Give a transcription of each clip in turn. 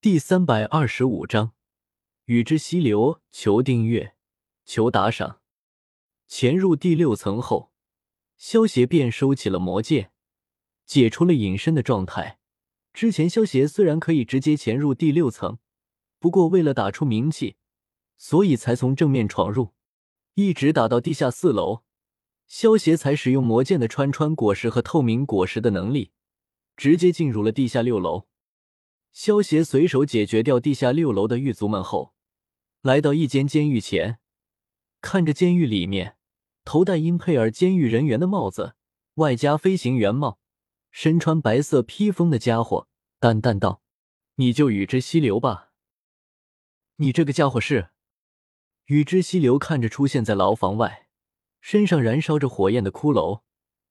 第三百二十五章，与之溪流。求订阅，求打赏。潜入第六层后，萧协便收起了魔剑，解除了隐身的状态。之前萧协虽然可以直接潜入第六层，不过为了打出名气，所以才从正面闯入，一直打到地下四楼。萧协才使用魔剑的穿穿果实和透明果实的能力，直接进入了地下六楼。萧协随手解决掉地下六楼的狱卒们后，来到一间监狱前，看着监狱里面头戴英佩尔监狱人员的帽子，外加飞行员帽，身穿白色披风的家伙，淡淡道：“你就与之溪流吧。”你这个家伙是？与之溪流看着出现在牢房外，身上燃烧着火焰的骷髅，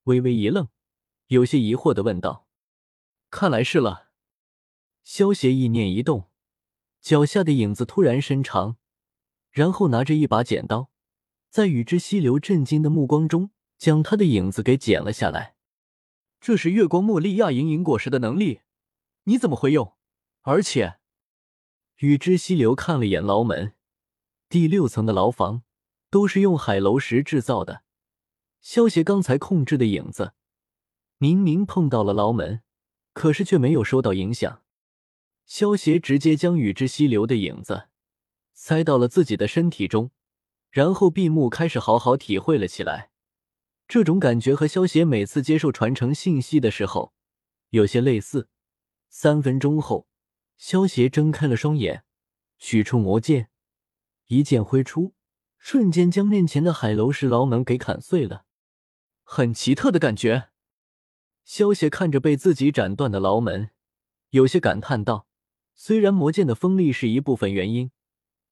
微微一愣，有些疑惑的问道：“看来是了。”萧协意念一动，脚下的影子突然伸长，然后拿着一把剪刀，在与之溪流震惊的目光中，将他的影子给剪了下来。这是月光茉莉亚莹莹果实的能力，你怎么会用？而且，与之溪流看了眼牢门，第六层的牢房都是用海楼石制造的。萧协刚才控制的影子，明明碰到了牢门，可是却没有受到影响。萧协直接将与之溪流的影子塞到了自己的身体中，然后闭目开始好好体会了起来。这种感觉和萧协每次接受传承信息的时候有些类似。三分钟后，萧协睁开了双眼，取出魔剑，一剑挥出，瞬间将面前的海楼石牢门给砍碎了。很奇特的感觉。萧协看着被自己斩断的牢门，有些感叹道。虽然魔剑的锋利是一部分原因，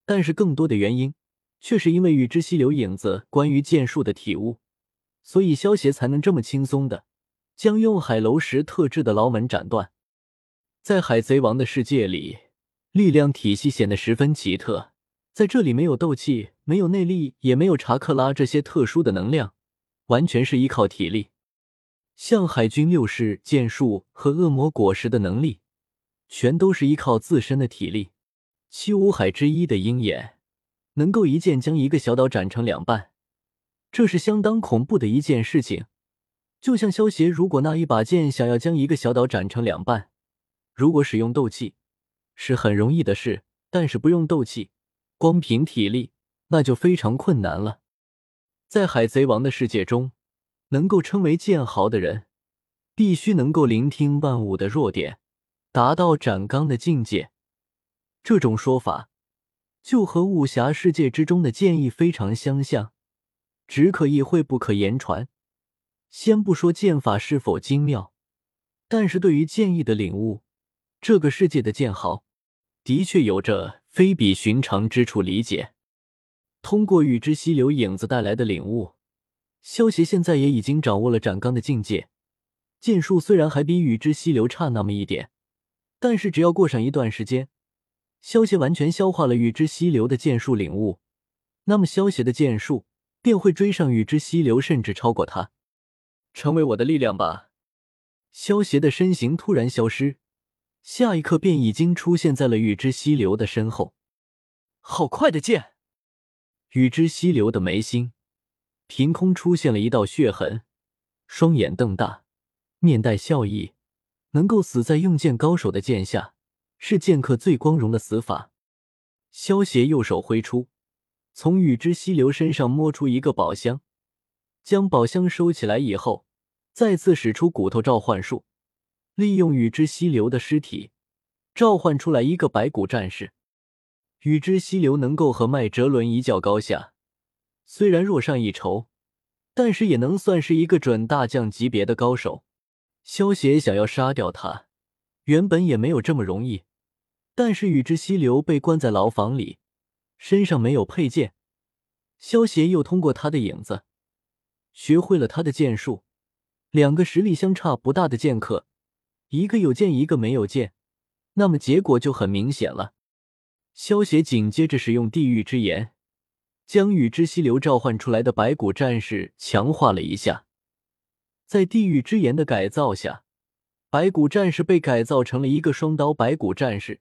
但是更多的原因却是因为与之溪流影子关于剑术的体悟，所以萧协才能这么轻松的将用海楼石特制的牢门斩断。在海贼王的世界里，力量体系显得十分奇特，在这里没有斗气，没有内力，也没有查克拉这些特殊的能量，完全是依靠体力。像海军六式剑术和恶魔果实的能力。全都是依靠自身的体力。七武海之一的鹰眼能够一剑将一个小岛斩成两半，这是相当恐怖的一件事情。就像萧协，如果那一把剑想要将一个小岛斩成两半，如果使用斗气是很容易的事，但是不用斗气，光凭体力那就非常困难了。在海贼王的世界中，能够称为剑豪的人，必须能够聆听万物的弱点。达到斩钢的境界，这种说法就和武侠世界之中的剑意非常相像，只可意会不可言传。先不说剑法是否精妙，但是对于剑意的领悟，这个世界的剑豪的确有着非比寻常之处。理解通过与之溪流影子带来的领悟，萧协现在也已经掌握了斩钢的境界。剑术虽然还比与之溪流差那么一点。但是只要过上一段时间，萧协完全消化了与之溪流的剑术领悟，那么萧协的剑术便会追上与之溪流，甚至超过他，成为我的力量吧。萧协的身形突然消失，下一刻便已经出现在了与之溪流的身后。好快的剑！与之溪流的眉心凭空出现了一道血痕，双眼瞪大，面带笑意。能够死在用剑高手的剑下，是剑客最光荣的死法。萧协右手挥出，从雨之溪流身上摸出一个宝箱，将宝箱收起来以后，再次使出骨头召唤术，利用雨之溪流的尸体召唤出来一个白骨战士。雨之溪流能够和麦哲伦一较高下，虽然弱上一筹，但是也能算是一个准大将级别的高手。萧协想要杀掉他，原本也没有这么容易。但是与之溪流被关在牢房里，身上没有佩剑。萧协又通过他的影子，学会了他的剑术。两个实力相差不大的剑客，一个有剑，一个没有剑，那么结果就很明显了。萧协紧接着使用地狱之炎，将与之溪流召唤出来的白骨战士强化了一下。在地狱之炎的改造下，白骨战士被改造成了一个双刀白骨战士，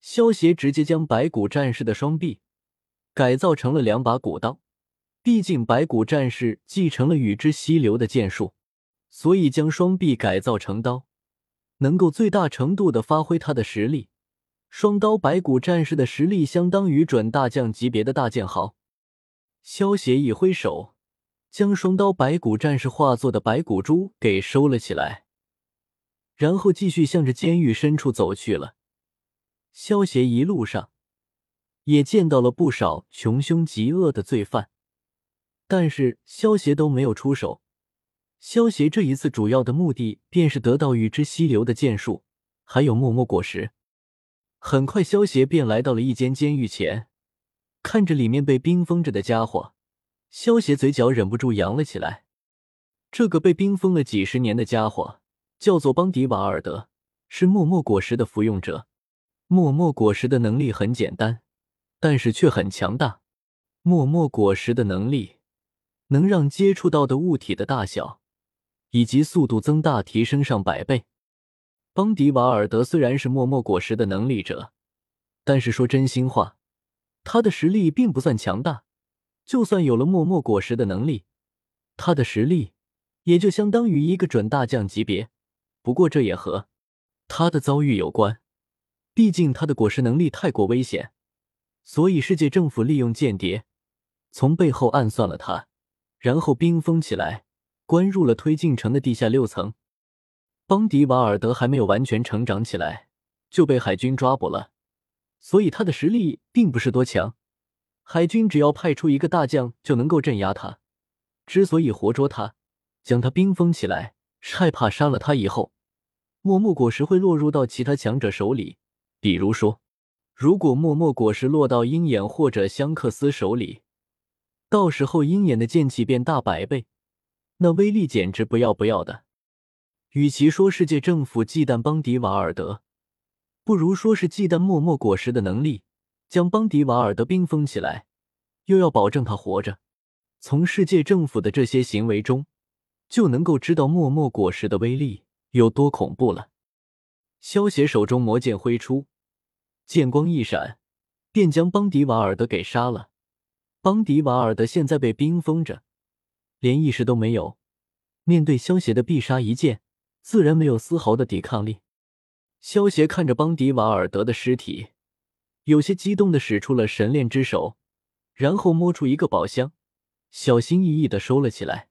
萧协直接将白骨战士的双臂改造成了两把古刀。毕竟白骨战士继承了与之溪流的剑术，所以将双臂改造成刀，能够最大程度的发挥他的实力。双刀白骨战士的实力相当于准大将级别的大剑豪。萧协一挥手，将双刀白骨战士化作的白骨珠给收了起来，然后继续向着监狱深处走去了。萧协一路上也见到了不少穷凶极恶的罪犯。但是萧协都没有出手。萧协这一次主要的目的便是得到与之溪流的剑术，还有默默果实。很快，萧协便来到了一间监狱前，看着里面被冰封着的家伙，萧协嘴角忍不住扬了起来。这个被冰封了几十年的家伙叫做邦迪瓦尔德，是默默果实的服用者。默默果实的能力很简单，但是却很强大。默默果实的能力。能让接触到的物体的大小以及速度增大，提升上百倍。邦迪瓦尔德虽然是默默果实的能力者，但是说真心话，他的实力并不算强大。就算有了默默果实的能力，他的实力也就相当于一个准大将级别。不过这也和他的遭遇有关，毕竟他的果实能力太过危险，所以世界政府利用间谍从背后暗算了他。然后冰封起来，关入了推进城的地下六层。邦迪瓦尔德还没有完全成长起来，就被海军抓捕了，所以他的实力并不是多强。海军只要派出一个大将就能够镇压他。之所以活捉他，将他冰封起来，是害怕杀了他以后，默默果实会落入到其他强者手里。比如说，如果默默果实落到鹰眼或者香克斯手里。到时候鹰眼的剑气变大百倍，那威力简直不要不要的。与其说世界政府忌惮邦迪瓦尔德，不如说是忌惮默默果实的能力，将邦迪瓦尔德冰封起来，又要保证他活着。从世界政府的这些行为中，就能够知道默默果实的威力有多恐怖了。萧协手中魔剑挥出，剑光一闪，便将邦迪瓦尔德给杀了。邦迪瓦尔德现在被冰封着，连意识都没有。面对萧协的必杀一剑，自然没有丝毫的抵抗力。萧协看着邦迪瓦尔德的尸体，有些激动的使出了神炼之手，然后摸出一个宝箱，小心翼翼的收了起来。